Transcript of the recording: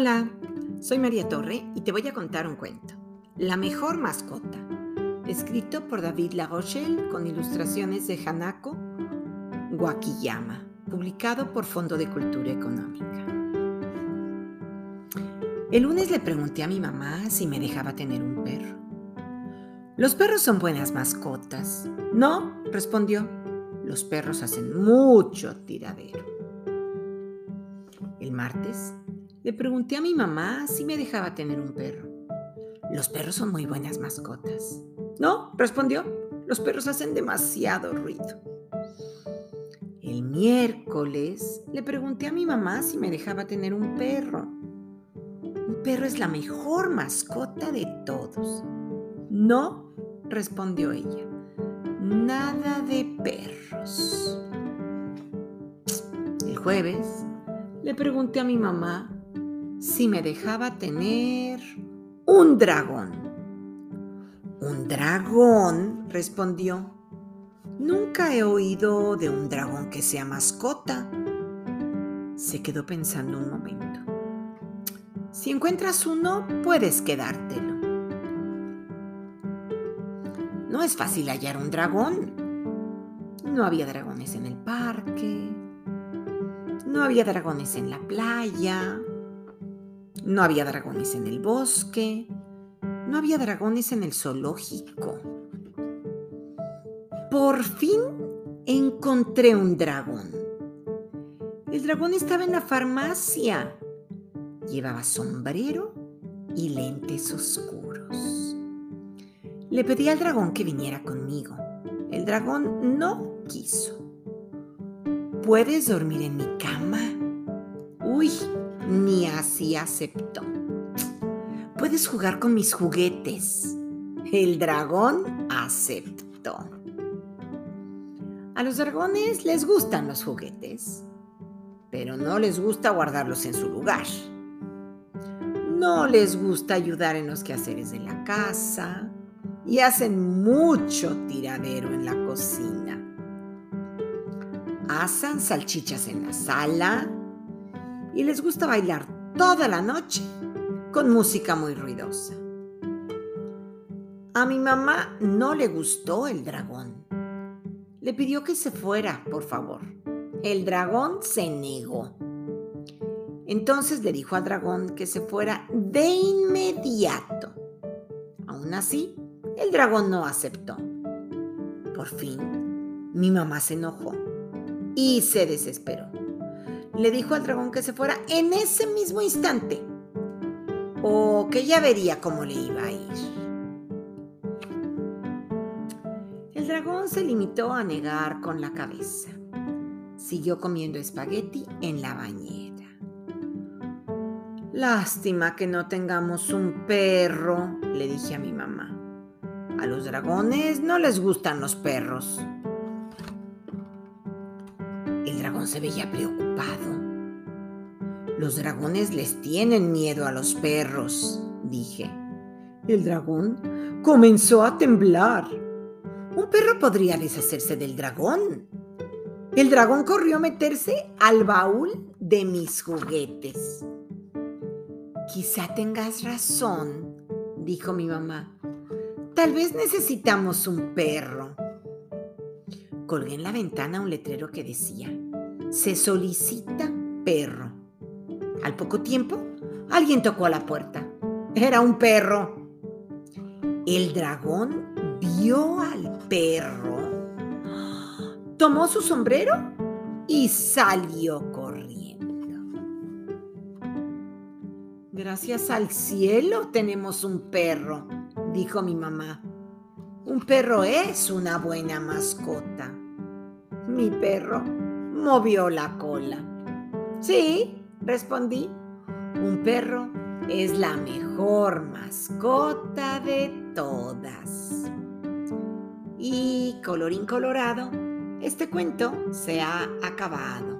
Hola, soy María Torre y te voy a contar un cuento. La mejor mascota. Escrito por David Larochelle con ilustraciones de Hanako Wakiyama. Publicado por Fondo de Cultura Económica. El lunes le pregunté a mi mamá si me dejaba tener un perro. Los perros son buenas mascotas. No, respondió. Los perros hacen mucho tiradero. El martes le pregunté a mi mamá si me dejaba tener un perro. Los perros son muy buenas mascotas. No, respondió. Los perros hacen demasiado ruido. El miércoles le pregunté a mi mamá si me dejaba tener un perro. Un perro es la mejor mascota de todos. No, respondió ella. Nada de perros. El jueves le pregunté a mi mamá si me dejaba tener un dragón. ¿Un dragón? respondió. Nunca he oído de un dragón que sea mascota. Se quedó pensando un momento. Si encuentras uno, puedes quedártelo. No es fácil hallar un dragón. No había dragones en el parque. No había dragones en la playa. No había dragones en el bosque. No había dragones en el zoológico. Por fin encontré un dragón. El dragón estaba en la farmacia. Llevaba sombrero y lentes oscuros. Le pedí al dragón que viniera conmigo. El dragón no quiso. ¿Puedes dormir en mi ni así aceptó. Puedes jugar con mis juguetes. El dragón aceptó. A los dragones les gustan los juguetes, pero no les gusta guardarlos en su lugar. No les gusta ayudar en los quehaceres de la casa y hacen mucho tiradero en la cocina. Asan salchichas en la sala y les gusta bailar toda la noche con música muy ruidosa. A mi mamá no le gustó el dragón. Le pidió que se fuera, por favor. El dragón se negó. Entonces le dijo al dragón que se fuera de inmediato. Aún así, el dragón no aceptó. Por fin, mi mamá se enojó y se desesperó. Le dijo al dragón que se fuera en ese mismo instante o que ya vería cómo le iba a ir. El dragón se limitó a negar con la cabeza. Siguió comiendo espagueti en la bañera. Lástima que no tengamos un perro, le dije a mi mamá. A los dragones no les gustan los perros. El dragón se veía preocupado. Los dragones les tienen miedo a los perros, dije. El dragón comenzó a temblar. Un perro podría deshacerse del dragón. El dragón corrió a meterse al baúl de mis juguetes. Quizá tengas razón, dijo mi mamá. Tal vez necesitamos un perro. Colgué en la ventana un letrero que decía, se solicita perro. Al poco tiempo, alguien tocó a la puerta. Era un perro. El dragón vio al perro, tomó su sombrero y salió corriendo. Gracias al cielo tenemos un perro, dijo mi mamá. Un perro es una buena mascota. Mi perro movió la cola. Sí, respondí. Un perro es la mejor mascota de todas. Y colorín colorado, este cuento se ha acabado.